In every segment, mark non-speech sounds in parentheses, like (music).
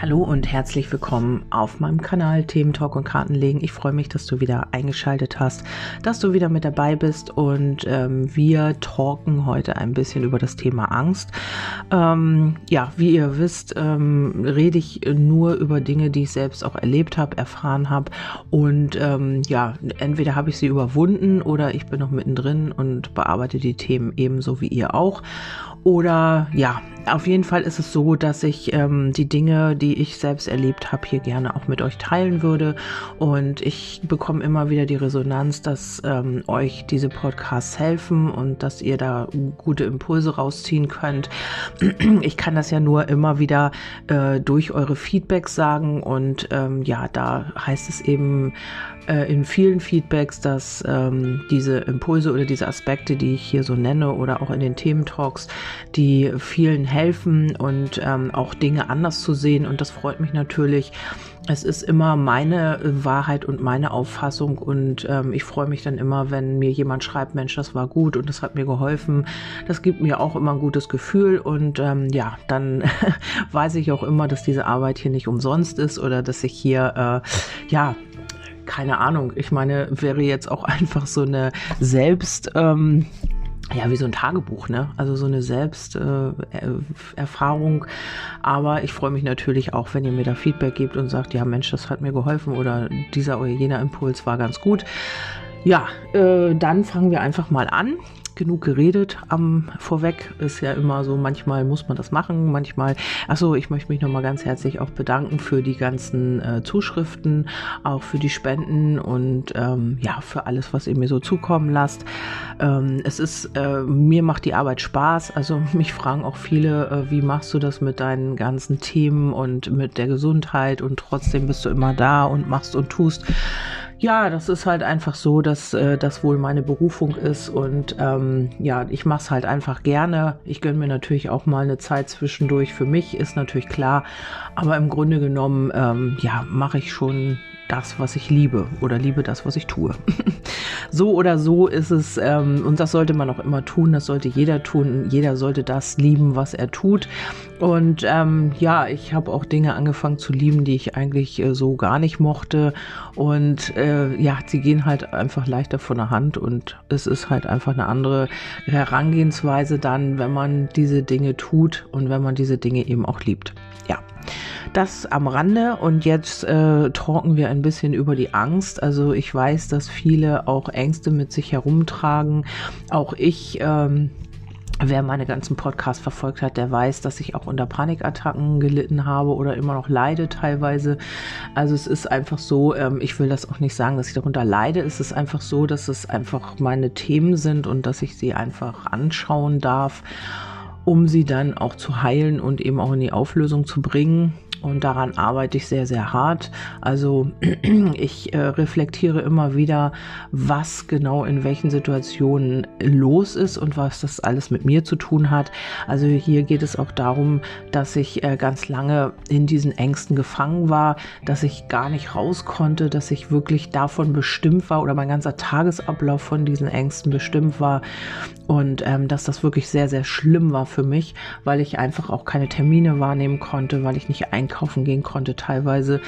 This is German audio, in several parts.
Hallo und herzlich willkommen auf meinem Kanal Themen Talk und Kartenlegen. Ich freue mich, dass du wieder eingeschaltet hast, dass du wieder mit dabei bist und ähm, wir talken heute ein bisschen über das Thema Angst. Ähm, ja, wie ihr wisst, ähm, rede ich nur über Dinge, die ich selbst auch erlebt habe, erfahren habe und ähm, ja, entweder habe ich sie überwunden oder ich bin noch mittendrin und bearbeite die Themen ebenso wie ihr auch. Oder ja, auf jeden Fall ist es so, dass ich ähm, die Dinge, die ich selbst erlebt habe, hier gerne auch mit euch teilen würde. Und ich bekomme immer wieder die Resonanz, dass ähm, euch diese Podcasts helfen und dass ihr da gute Impulse rausziehen könnt. (clears throat) Ich kann das ja nur immer wieder äh, durch eure Feedbacks sagen. Und ähm, ja, da heißt es eben äh, in vielen Feedbacks, dass ähm, diese Impulse oder diese Aspekte, die ich hier so nenne oder auch in den Thementalks, die vielen helfen und ähm, auch Dinge anders zu sehen. Und das freut mich natürlich. Es ist immer meine Wahrheit und meine Auffassung und ähm, ich freue mich dann immer, wenn mir jemand schreibt, Mensch, das war gut und das hat mir geholfen. Das gibt mir auch immer ein gutes Gefühl und ähm, ja, dann (laughs) weiß ich auch immer, dass diese Arbeit hier nicht umsonst ist oder dass ich hier äh, ja keine Ahnung. Ich meine, wäre jetzt auch (laughs) einfach so eine Selbst, ähm, ja, wie so ein Tagebuch, ne? Also so eine Selbsterfahrung. Äh, Aber ich freue mich natürlich auch, wenn ihr mir da Feedback gebt und sagt, ja Mensch, das hat mir geholfen oder dieser oder jener Impuls war ganz gut. Ja, äh, dann fangen wir einfach mal an genug geredet am vorweg. Ist ja immer so, manchmal muss man das machen, manchmal. Achso, ich möchte mich nochmal ganz herzlich auch bedanken für die ganzen äh, Zuschriften, auch für die Spenden und ähm, ja, für alles, was ihr mir so zukommen lasst. Ähm, es ist, äh, mir macht die Arbeit Spaß. Also (laughs) mich fragen auch viele, äh, wie machst du das mit deinen ganzen Themen und mit der Gesundheit und trotzdem bist du immer da und machst und tust. Ja, das ist halt einfach so, dass äh, das wohl meine Berufung ist und ähm, ja, ich mache es halt einfach gerne. Ich gönne mir natürlich auch mal eine Zeit zwischendurch für mich, ist natürlich klar, aber im Grunde genommen, ähm, ja, mache ich schon das, was ich liebe oder liebe das, was ich tue. (laughs) so oder so ist es, ähm, und das sollte man auch immer tun, das sollte jeder tun. Jeder sollte das lieben, was er tut. Und ähm, ja, ich habe auch Dinge angefangen zu lieben, die ich eigentlich äh, so gar nicht mochte. Und äh, ja, sie gehen halt einfach leichter von der Hand und es ist halt einfach eine andere Herangehensweise dann, wenn man diese Dinge tut und wenn man diese Dinge eben auch liebt. Ja. Das am Rande und jetzt äh, talken wir ein bisschen über die Angst. Also ich weiß, dass viele auch Ängste mit sich herumtragen. Auch ich. Ähm, Wer meine ganzen Podcasts verfolgt hat, der weiß, dass ich auch unter Panikattacken gelitten habe oder immer noch leide teilweise. Also es ist einfach so, ähm, ich will das auch nicht sagen, dass ich darunter leide. Es ist einfach so, dass es einfach meine Themen sind und dass ich sie einfach anschauen darf, um sie dann auch zu heilen und eben auch in die Auflösung zu bringen und daran arbeite ich sehr, sehr hart. Also (clears throat) ich äh, reflektiere immer wieder, was genau in welchen Situationen los ist und was das alles mit mir zu tun hat. Also hier geht es auch darum, dass ich äh, ganz lange in diesen Ängsten gefangen war, dass ich gar nicht raus konnte, dass ich wirklich davon bestimmt war oder mein ganzer Tagesablauf von diesen Ängsten bestimmt war und ähm, dass das wirklich sehr, sehr schlimm war für mich, weil ich einfach auch keine Termine wahrnehmen konnte, weil ich nicht einkaufen gehen konnte teilweise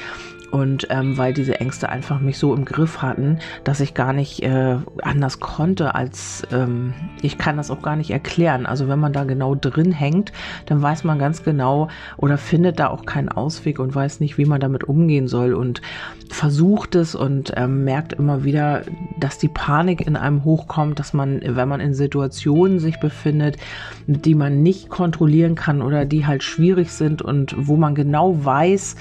und ähm, weil diese Ängste einfach mich so im Griff hatten, dass ich gar nicht äh, anders konnte, als ähm, ich kann das auch gar nicht erklären. Also wenn man da genau drin hängt, dann weiß man ganz genau oder findet da auch keinen Ausweg und weiß nicht, wie man damit umgehen soll und versucht es und ähm, merkt immer wieder, dass die Panik in einem hochkommt, dass man, wenn man in Situationen sich befindet, die man nicht kontrollieren kann oder die halt schwierig sind und wo man genau weiß,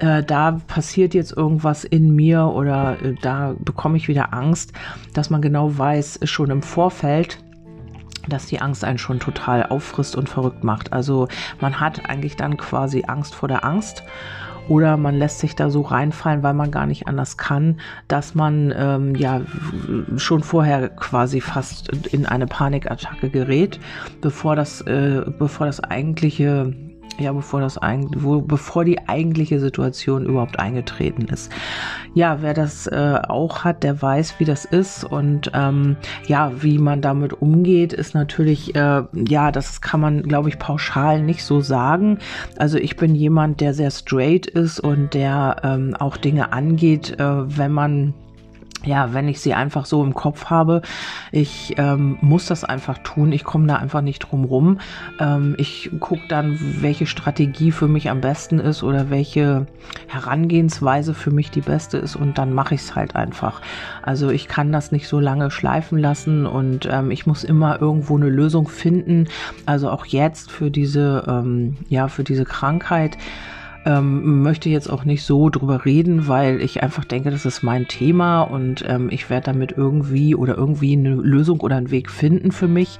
äh, da passiert jetzt irgendwas in mir oder äh, da bekomme ich wieder Angst, dass man genau weiß, schon im Vorfeld, dass die Angst einen schon total auffrisst und verrückt macht. Also man hat eigentlich dann quasi Angst vor der Angst oder man lässt sich da so reinfallen, weil man gar nicht anders kann, dass man ähm, ja schon vorher quasi fast in eine Panikattacke gerät, bevor das, äh, bevor das eigentliche ja, bevor das wo, bevor die eigentliche Situation überhaupt eingetreten ist. Ja, wer das äh, auch hat, der weiß, wie das ist und ähm, ja, wie man damit umgeht, ist natürlich, äh, ja, das kann man, glaube ich, pauschal nicht so sagen. Also ich bin jemand, der sehr straight ist und der ähm, auch Dinge angeht, äh, wenn man ja, wenn ich sie einfach so im Kopf habe, ich ähm, muss das einfach tun. Ich komme da einfach nicht drum rum. Ähm, ich gucke dann, welche Strategie für mich am besten ist oder welche Herangehensweise für mich die beste ist und dann mache ich es halt einfach. Also ich kann das nicht so lange schleifen lassen und ähm, ich muss immer irgendwo eine Lösung finden. Also auch jetzt für diese, ähm, ja, für diese Krankheit ähm, möchte jetzt auch nicht so drüber reden, weil ich einfach denke, das ist mein Thema und ähm, ich werde damit irgendwie oder irgendwie eine Lösung oder einen Weg finden für mich.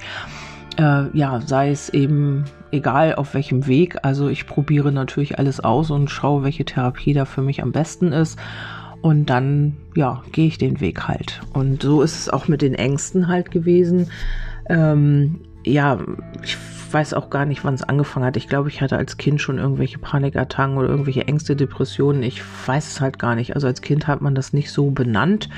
Äh, ja, sei es eben egal auf welchem Weg. Also ich probiere natürlich alles aus und schaue, welche Therapie da für mich am besten ist. Und dann, ja, gehe ich den Weg halt. Und so ist es auch mit den Ängsten halt gewesen. Ähm, ja, ich weiß auch gar nicht, wann es angefangen hat. Ich glaube, ich hatte als Kind schon irgendwelche Panikattacken oder irgendwelche Ängste, Depressionen. Ich weiß es halt gar nicht. Also als Kind hat man das nicht so benannt.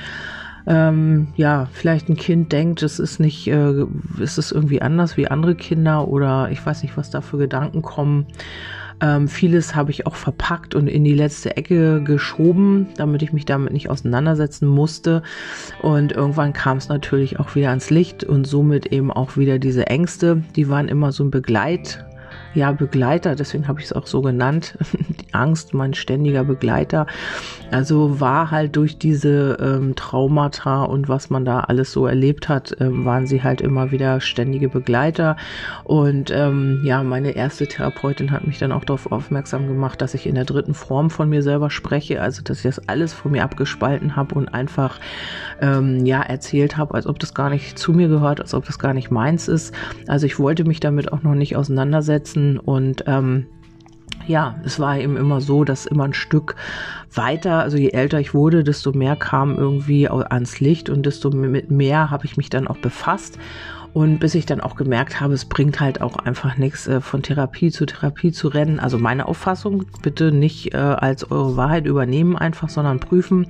Ähm, ja, vielleicht ein Kind denkt, es ist nicht, äh, ist es irgendwie anders wie andere Kinder oder ich weiß nicht, was da für Gedanken kommen. Ähm, vieles habe ich auch verpackt und in die letzte Ecke geschoben, damit ich mich damit nicht auseinandersetzen musste. Und irgendwann kam es natürlich auch wieder ans Licht und somit eben auch wieder diese Ängste. Die waren immer so ein Begleit ja, Begleiter, deswegen habe ich es auch so genannt, (laughs) die Angst, mein ständiger Begleiter. Also war halt durch diese ähm, Traumata und was man da alles so erlebt hat, ähm, waren sie halt immer wieder ständige Begleiter. Und ähm, ja, meine erste Therapeutin hat mich dann auch darauf aufmerksam gemacht, dass ich in der dritten Form von mir selber spreche, also dass ich das alles von mir abgespalten habe und einfach ähm, ja erzählt habe, als ob das gar nicht zu mir gehört, als ob das gar nicht meins ist. Also ich wollte mich damit auch noch nicht auseinandersetzen lassen und ähm, ja, es war eben immer so, dass immer ein Stück weiter, also je älter ich wurde, desto mehr kam irgendwie ans Licht und desto mehr habe ich mich dann auch befasst. Und bis ich dann auch gemerkt habe, es bringt halt auch einfach nichts, äh, von Therapie zu Therapie zu rennen. Also meine Auffassung, bitte nicht äh, als eure Wahrheit übernehmen einfach, sondern prüfen.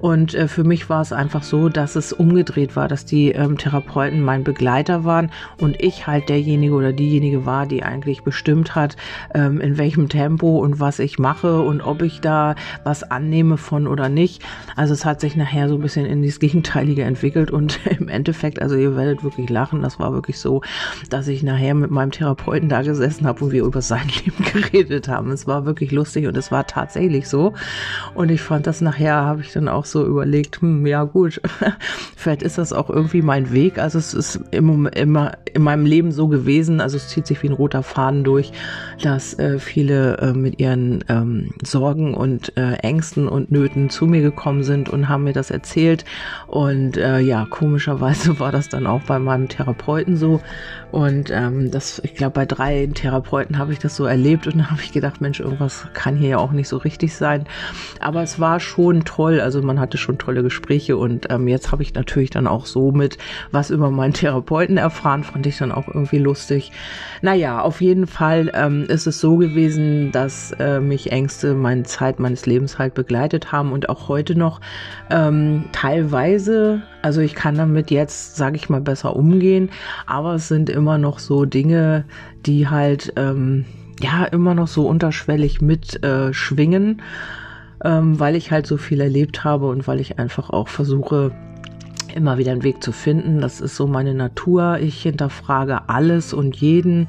Und äh, für mich war es einfach so, dass es umgedreht war, dass die ähm, Therapeuten mein Begleiter waren und ich halt derjenige oder diejenige war, die eigentlich bestimmt hat, ähm, in welchem Tempo und was ich mache und ob ich da was annehme von oder nicht. Also es hat sich nachher so ein bisschen in das Gegenteilige entwickelt und (laughs) im Endeffekt, also ihr werdet wirklich lachen, machen. Das war wirklich so, dass ich nachher mit meinem Therapeuten da gesessen habe und wir über sein (laughs) Leben geredet haben. Es war wirklich lustig und es war tatsächlich so. Und ich fand das nachher, habe ich dann auch so überlegt, hm, ja gut, (laughs) vielleicht ist das auch irgendwie mein Weg. Also es ist immer, immer in meinem Leben so gewesen, also es zieht sich wie ein roter Faden durch, dass äh, viele äh, mit ihren ähm, Sorgen und äh, Ängsten und Nöten zu mir gekommen sind und haben mir das erzählt. Und äh, ja, komischerweise (laughs) war das dann auch bei meinem Therapeuten Therapeuten so. Und ähm, das, ich glaube, bei drei Therapeuten habe ich das so erlebt und (laughs) da habe ich gedacht, Mensch, irgendwas kann hier ja auch nicht so richtig sein. Aber es war schon toll. Also man hatte schon tolle Gespräche und ähm, jetzt habe ich natürlich dann auch so mit was über meinen (laughs) Therapeuten erfahren, fand ich dann auch irgendwie lustig. Naja, auf jeden Fall ähm, ist es so gewesen, dass äh, mich Ängste meine Zeit meines Lebens halt begleitet haben und auch heute noch ähm, teilweise, also ich kann damit jetzt, sage ich mal, besser umgehen, aber es sind immer noch so Dinge, die halt ähm, ja immer noch so unterschwellig mit äh, ähm, weil ich halt so viel erlebt habe und weil ich einfach auch versuche, immer wieder einen Weg zu finden. Das ist so meine Natur. Ich hinterfrage alles und jeden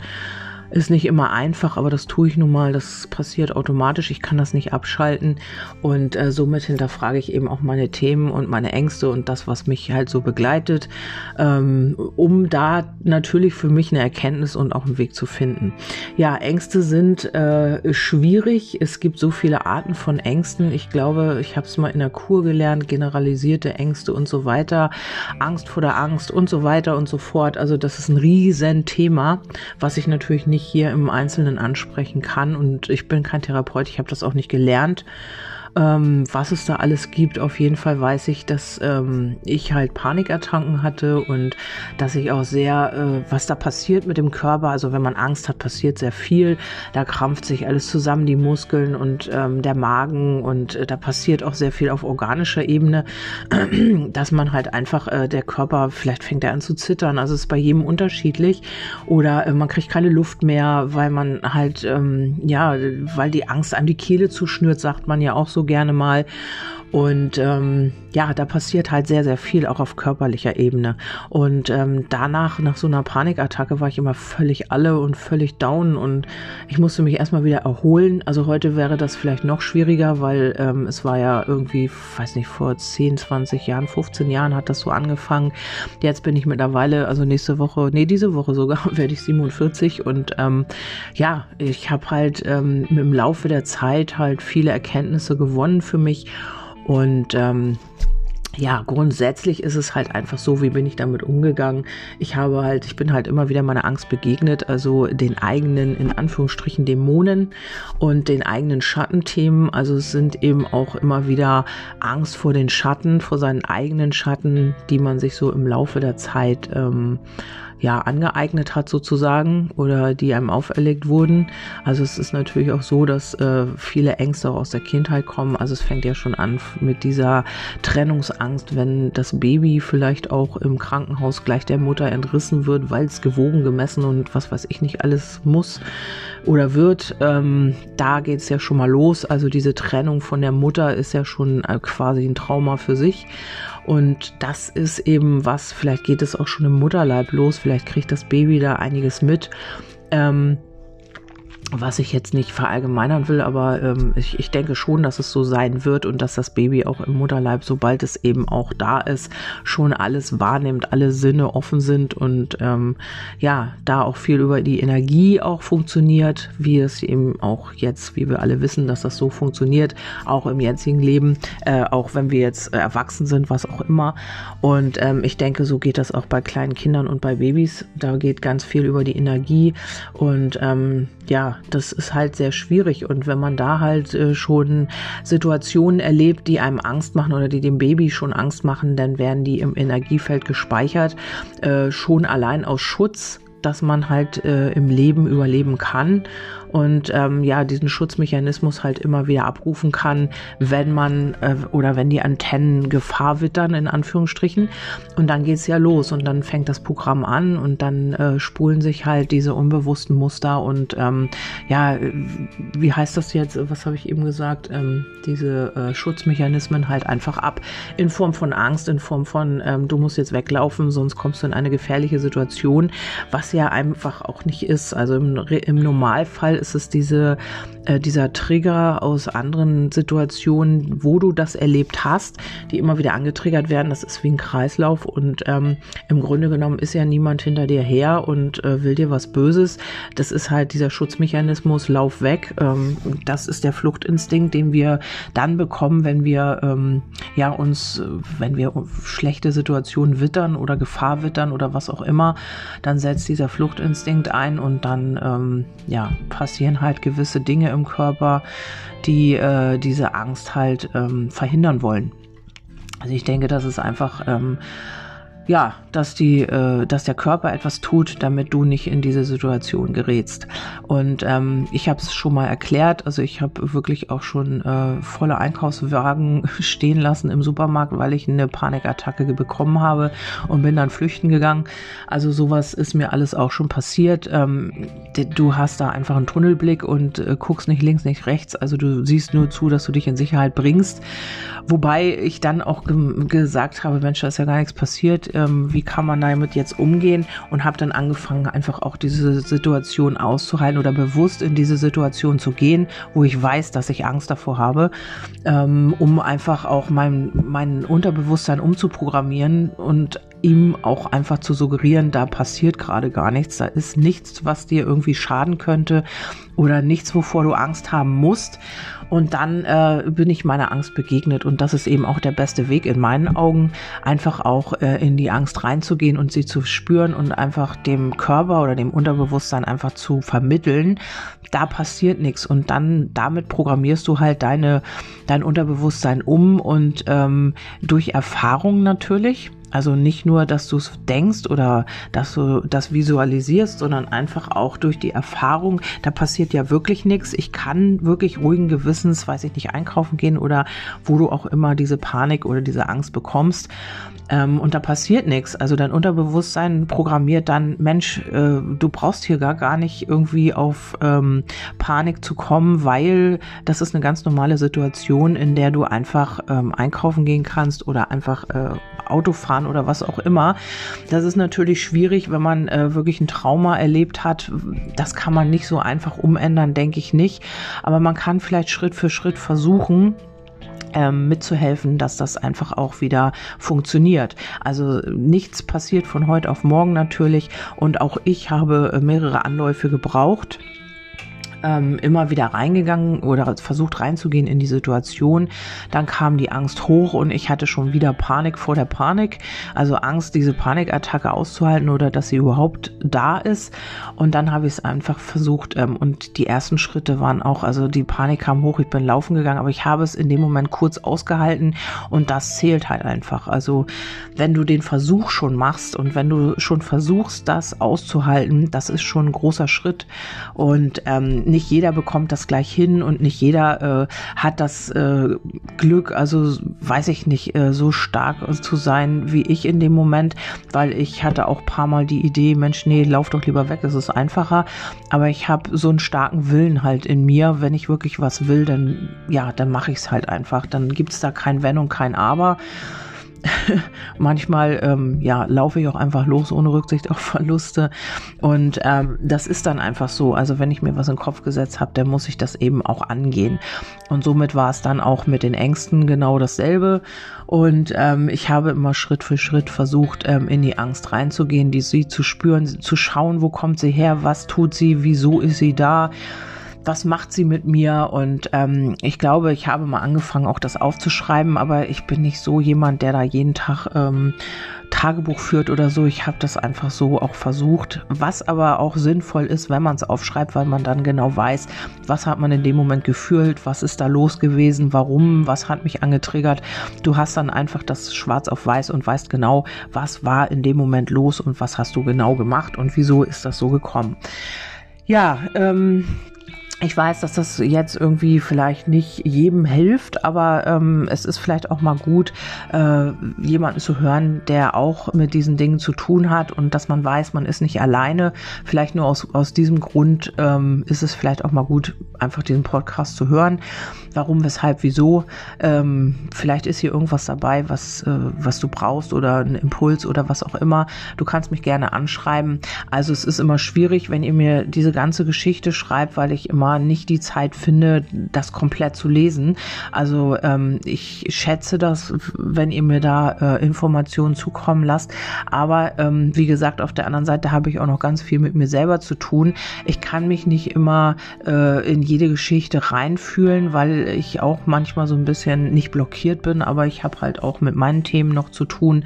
ist nicht immer einfach, aber das tue ich nun mal. Das passiert automatisch. Ich kann das nicht abschalten. Und äh, somit hinterfrage ich eben auch meine Themen und meine Ängste und das, was mich halt so begleitet, ähm, um da natürlich für mich eine Erkenntnis und auch einen Weg zu finden. Ja, Ängste sind äh, schwierig. Es gibt so viele Arten von Ängsten. Ich glaube, ich habe es mal in der Kur gelernt, generalisierte Ängste und so weiter, Angst vor der Angst und so weiter und so fort. Also das ist ein riesen Thema, was ich natürlich nicht nicht hier im Einzelnen ansprechen kann. Und ich bin kein Therapeut, ich habe das auch nicht gelernt. Ähm, was es da alles gibt. Auf jeden Fall weiß ich, dass ähm, ich halt Panikattacken hatte und dass ich auch sehr, äh, was da passiert mit dem Körper, also wenn man Angst hat, passiert sehr viel. Da krampft sich alles zusammen, die Muskeln und ähm, der Magen und äh, da passiert auch sehr viel auf organischer Ebene, (clears throat) dass man halt einfach, äh, der Körper, vielleicht fängt er an zu zittern, also es ist bei jedem unterschiedlich oder äh, man kriegt keine Luft mehr, weil man halt, ähm, ja, weil die Angst einem die Kehle zuschnürt, sagt man ja auch so gerne mal. Und ähm, ja, da passiert halt sehr, sehr viel, auch auf körperlicher Ebene. Und ähm, danach, nach so einer Panikattacke, war ich immer völlig alle und völlig down und ich musste mich erstmal wieder erholen. Also heute wäre das vielleicht noch schwieriger, weil ähm, es war ja irgendwie, weiß nicht, vor 10, 20 Jahren, 15 Jahren hat das so angefangen. Jetzt bin ich mittlerweile, also nächste Woche, nee, diese Woche sogar, (laughs) werde ich 47 und ähm, ja, ich habe halt ähm, im Laufe der Zeit halt viele Erkenntnisse gewonnen für mich und ähm, ja, grundsätzlich ist es halt einfach so, wie bin ich damit umgegangen. Ich habe halt, ich bin halt immer wieder meiner Angst begegnet, also den eigenen, in Anführungsstrichen, Dämonen und den eigenen Schattenthemen. Also es sind eben auch immer wieder Angst vor den Schatten, vor seinen eigenen Schatten, die man sich so im Laufe der Zeit ähm, ja angeeignet hat sozusagen oder die einem auferlegt wurden. Also es ist natürlich auch so, dass äh, viele Ängste auch aus der Kindheit kommen. Also es fängt ja schon an mit dieser Trennungsangst, wenn das Baby vielleicht auch im Krankenhaus gleich der Mutter entrissen wird, weil es gewogen, gemessen und was weiß ich nicht alles muss oder wird. Ähm, da geht es ja schon mal los. Also diese Trennung von der Mutter ist ja schon äh, quasi ein Trauma für sich. Und das ist eben was, vielleicht geht es auch schon im Mutterleib los, vielleicht kriegt das Baby da einiges mit. Ähm, was ich jetzt nicht verallgemeinern will, aber ähm, ich, ich denke schon, dass es so sein wird und dass das Baby auch im Mutterleib, sobald es eben auch da ist, schon alles wahrnimmt, alle Sinne offen sind und ähm, ja, da auch viel über die Energie auch funktioniert, wie es eben auch jetzt, wie wir alle wissen, dass das so funktioniert, auch im jetzigen Leben, äh, auch wenn wir jetzt äh, erwachsen sind, was auch immer. Und ähm, ich denke, so geht das auch bei kleinen Kindern und bei Babys. Da geht ganz viel über die Energie und ähm, ja, das ist halt sehr schwierig. Und wenn man da halt äh, schon Situationen erlebt, die einem Angst machen oder die dem Baby schon Angst machen, dann werden die im Energiefeld gespeichert, äh, schon allein aus Schutz dass man halt äh, im Leben überleben kann und ähm, ja, diesen Schutzmechanismus halt immer wieder abrufen kann, wenn man äh, oder wenn die Antennen Gefahr wittern, in Anführungsstrichen. Und dann geht's ja los und dann fängt das Programm an und dann äh, spulen sich halt diese unbewussten Muster und ähm, ja, wie heißt das jetzt? Was habe ich eben gesagt? Ähm, diese äh, Schutzmechanismen halt einfach ab in Form von Angst, in Form von ähm, du musst jetzt weglaufen, sonst kommst du in eine gefährliche Situation, was ja einfach auch nicht ist. Also im, im Normalfall ist es diese, äh, dieser Trigger aus anderen Situationen, wo du das erlebt hast, die immer wieder angetriggert werden. Das ist wie ein Kreislauf und ähm, im Grunde genommen ist ja niemand hinter dir her und äh, will dir was Böses. Das ist halt dieser Schutzmechanismus, lauf weg. Ähm, das ist der Fluchtinstinkt, den wir dann bekommen, wenn wir ähm, ja uns, wenn wir schlechte Situationen wittern oder Gefahr wittern oder was auch immer, dann setzt dieser Fluchtinstinkt ein und dann ähm, ja passieren halt gewisse Dinge im Körper, die äh, diese Angst halt ähm, verhindern wollen. Also ich denke, das ist einfach ähm, ja, dass die, äh, dass der Körper etwas tut, damit du nicht in diese Situation gerätst. Und ähm, ich habe es schon mal erklärt, also ich habe wirklich auch schon äh, volle Einkaufswagen (laughs) stehen lassen im Supermarkt, weil ich eine Panikattacke bekommen habe und bin dann flüchten gegangen. Also sowas ist mir alles auch schon passiert. Ähm, du hast da einfach einen Tunnelblick und äh, guckst nicht links, nicht rechts. Also du siehst nur zu, dass du dich in Sicherheit bringst. Wobei ich dann auch gesagt habe, Mensch, da ist ja gar nichts passiert ähm, wie kann man damit jetzt umgehen und habe dann angefangen, einfach auch diese Situation auszuhalten oder bewusst in diese Situation zu gehen, wo ich weiß, dass ich Angst davor habe, ähm, um einfach auch mein, mein Unterbewusstsein umzuprogrammieren und ihm auch einfach zu suggerieren, da passiert gerade gar nichts, da ist nichts, was dir irgendwie schaden könnte oder nichts, wovor du Angst haben musst. Und dann äh, bin ich meiner Angst begegnet und das ist eben auch der beste Weg in meinen Augen, einfach auch äh, in die Angst reinzugehen und sie zu spüren und einfach dem Körper oder dem Unterbewusstsein einfach zu vermitteln, da passiert nichts und dann damit programmierst du halt deine dein Unterbewusstsein um und ähm, durch Erfahrung natürlich also nicht nur, dass du es denkst oder dass du das visualisierst, sondern einfach auch durch die Erfahrung, da passiert ja wirklich nichts. Ich kann wirklich ruhigen Gewissens, weiß ich nicht, einkaufen gehen oder wo du auch immer diese Panik oder diese Angst bekommst. Ähm, und da passiert nichts. Also dein Unterbewusstsein programmiert dann, Mensch, äh, du brauchst hier gar, gar nicht irgendwie auf ähm, Panik zu kommen, weil das ist eine ganz normale Situation, in der du einfach ähm, einkaufen gehen kannst oder einfach äh, Auto fahren oder was auch immer. Das ist natürlich schwierig, wenn man äh, wirklich ein Trauma erlebt hat. Das kann man nicht so einfach umändern, denke ich nicht. Aber man kann vielleicht Schritt für Schritt versuchen, ähm, mitzuhelfen, dass das einfach auch wieder funktioniert. Also nichts passiert von heute auf morgen natürlich und auch ich habe äh, mehrere Anläufe gebraucht ähm, immer wieder reingegangen oder versucht reinzugehen in die Situation. Dann kam die Angst hoch und ich hatte schon wieder Panik vor der Panik. Also Angst, diese Panikattacke auszuhalten oder dass sie überhaupt da ist. Und dann habe ich es einfach versucht. Ähm, und die ersten Schritte waren auch, also die Panik kam hoch, ich bin laufen gegangen, aber ich habe es in dem Moment kurz ausgehalten und das zählt halt einfach. Also wenn du den Versuch schon machst und wenn du schon versuchst, das auszuhalten, das ist schon ein großer Schritt. Und ähm, nicht jeder bekommt das gleich hin und nicht jeder äh, hat das äh, Glück, also weiß ich nicht, äh, so stark zu sein wie ich in dem Moment, weil ich hatte auch paar Mal die Idee, Mensch, nee, lauf doch lieber weg, es ist einfacher. Aber ich habe so einen starken Willen halt in mir, wenn ich wirklich was will, dann ja, dann mache ich es halt einfach. Dann gibt es da kein Wenn und kein Aber. (laughs) Manchmal ähm, ja, laufe ich auch einfach los ohne Rücksicht auf Verluste. Und ähm, das ist dann einfach so. Also wenn ich mir was in den Kopf gesetzt habe, dann muss ich das eben auch angehen. Und somit war es dann auch mit den Ängsten genau dasselbe. Und ähm, ich habe immer Schritt für Schritt versucht, ähm, in die Angst reinzugehen, die sie zu spüren, zu schauen, wo kommt sie her, was tut sie, wieso ist sie da was macht sie mit mir? Und ähm, ich glaube, ich habe mal angefangen, auch das aufzuschreiben, aber ich bin nicht so jemand, der da jeden Tag ähm, Tagebuch führt oder so. Ich habe das einfach so auch versucht, was aber auch sinnvoll ist, wenn man es aufschreibt, weil man dann genau weiß, was hat man in dem Moment gefühlt, was ist da los gewesen, warum, was hat mich angetriggert. Du hast dann einfach das schwarz auf weiß und weißt genau, was war in dem Moment los und was hast du genau gemacht und wieso ist das so gekommen. Ja, ähm, ich weiß, dass das jetzt irgendwie vielleicht nicht jedem hilft, aber ähm, es ist vielleicht auch mal gut, äh, jemanden zu hören, der auch mit diesen Dingen zu tun hat und dass man weiß, man ist nicht alleine. Vielleicht nur aus, aus diesem Grund ähm, ist es vielleicht auch mal gut, einfach diesen Podcast zu hören. Warum, weshalb, wieso? Ähm, vielleicht ist hier irgendwas dabei, was, äh, was du brauchst oder ein Impuls oder was auch immer. Du kannst mich gerne anschreiben. Also es ist immer schwierig, wenn ihr mir diese ganze Geschichte schreibt, weil ich immer nicht die Zeit finde, das komplett zu lesen. Also ähm, ich schätze das, wenn ihr mir da äh, Informationen zukommen lasst. Aber ähm, wie gesagt, auf der anderen Seite habe ich auch noch ganz viel mit mir selber zu tun. Ich kann mich nicht immer äh, in jede Geschichte reinfühlen, weil ich auch manchmal so ein bisschen nicht blockiert bin, aber ich habe halt auch mit meinen Themen noch zu tun.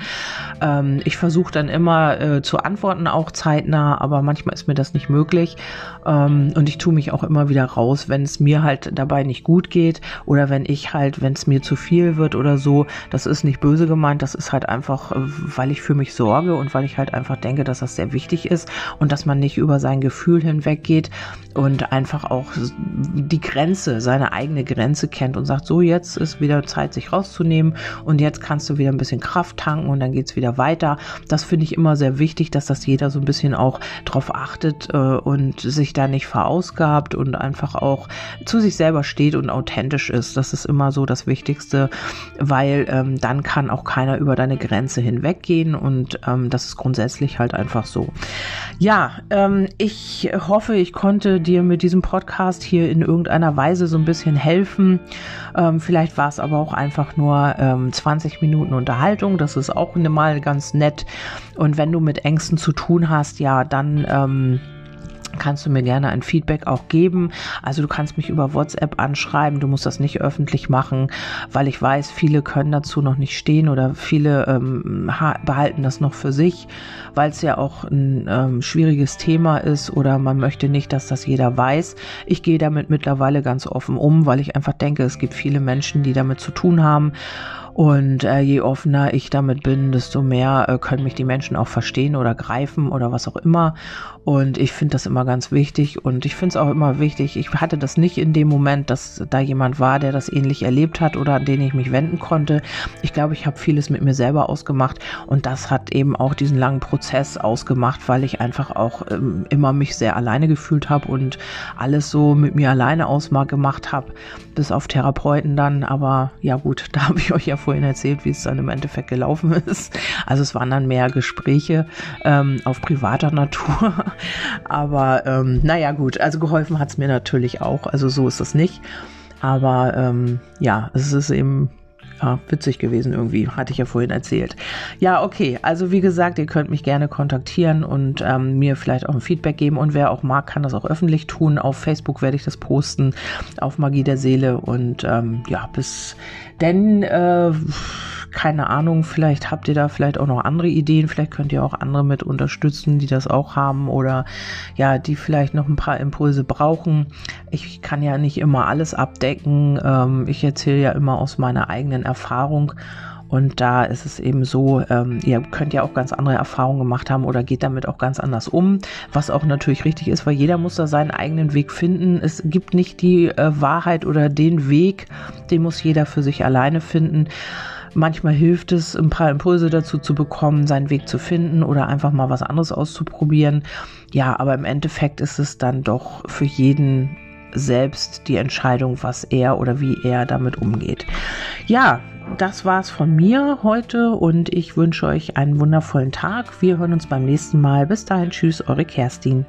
Ähm, ich versuche dann immer äh, zu antworten, auch zeitnah, aber manchmal ist mir das nicht möglich. Ähm, und ich tue mich auch immer wieder raus, wenn es mir halt dabei nicht gut geht oder wenn ich halt, wenn es mir zu viel wird oder so. Das ist nicht böse gemeint, das ist halt einfach, weil ich für mich sorge und weil ich halt einfach denke, dass das sehr wichtig ist und dass man nicht über sein Gefühl hinweggeht und einfach auch die Grenze, seine eigene Grenze kennt und sagt, so jetzt ist wieder Zeit, sich rauszunehmen und jetzt kannst du wieder ein bisschen Kraft tanken und dann geht es wieder weiter. Das finde ich immer sehr wichtig, dass das jeder so ein bisschen auch drauf achtet äh, und sich da nicht verausgabt und einfach auch zu sich selber steht und authentisch ist. Das ist immer so das Wichtigste, weil ähm, dann kann auch keiner über deine Grenze hinweggehen und ähm, das ist grundsätzlich halt einfach so. Ja, ähm, ich hoffe, ich konnte dir mit diesem Podcast hier dir in irgendeiner Weise so ein bisschen helfen. Ähm, vielleicht war es aber auch einfach nur ähm, 20 Minuten Unterhaltung. Das ist auch mal ganz nett. Und wenn du mit Ängsten zu tun hast, ja, dann ähm, kannst du mir gerne ein Feedback auch geben. Also du kannst mich über WhatsApp anschreiben. Du musst das nicht öffentlich machen, weil ich weiß, viele können dazu noch nicht stehen oder viele ähm, behalten das noch für sich, weil es ja auch ein ähm, schwieriges Thema ist oder man möchte nicht, dass das jeder weiß. Ich gehe damit mittlerweile ganz offen um, weil ich einfach denke, es gibt viele Menschen, die damit zu tun haben und äh, je offener ich damit bin, desto mehr äh, können mich die Menschen auch verstehen oder greifen oder was auch immer. Und ich finde das immer ganz wichtig und ich finde es auch immer wichtig. Ich hatte das nicht in dem Moment, dass da jemand war, der das ähnlich erlebt hat oder an den ich mich wenden konnte. Ich glaube, ich habe vieles mit mir selber ausgemacht und das hat eben auch diesen langen Prozess ausgemacht, weil ich einfach auch ähm, immer mich sehr alleine gefühlt habe und alles so mit mir alleine ausgemacht habe, bis auf Therapeuten dann. Aber ja gut, (laughs) da habe ich euch ja vorhin erzählt, wie es dann im Endeffekt gelaufen (laughs) ist. Also es waren dann mehr Gespräche ähm, auf privater Natur. Aber ähm, naja gut, also geholfen hat es mir natürlich auch. Also so ist es nicht. Aber ähm, ja, es ist eben ja, witzig gewesen irgendwie, hatte ich ja vorhin erzählt. Ja, okay, also wie gesagt, ihr könnt mich gerne kontaktieren und ähm, mir vielleicht auch ein Feedback geben und wer auch mag, kann das auch öffentlich tun. Auf Facebook werde ich das posten, auf Magie der Seele und ähm, ja, bis denn äh, keine Ahnung, vielleicht habt ihr da vielleicht auch noch andere Ideen, vielleicht könnt ihr auch andere mit unterstützen, die das auch haben oder ja, die vielleicht noch ein paar Impulse brauchen. Ich kann ja nicht immer alles abdecken. Ähm, ich erzähle ja immer aus meiner eigenen Erfahrung. Und da ist es eben so, ähm, ihr könnt ja auch ganz andere Erfahrungen gemacht haben oder geht damit auch ganz anders um, was auch natürlich richtig ist, weil jeder muss da seinen eigenen Weg finden. Es gibt nicht die äh, Wahrheit oder den Weg, den muss jeder für sich alleine finden. Manchmal hilft es, ein paar Impulse dazu zu bekommen, seinen Weg zu finden oder einfach mal was anderes auszuprobieren. Ja, aber im Endeffekt ist es dann doch für jeden selbst die Entscheidung, was er oder wie er damit umgeht. Ja, das war's von mir heute und ich wünsche euch einen wundervollen Tag. Wir hören uns beim nächsten Mal. Bis dahin, tschüss, eure Kerstin.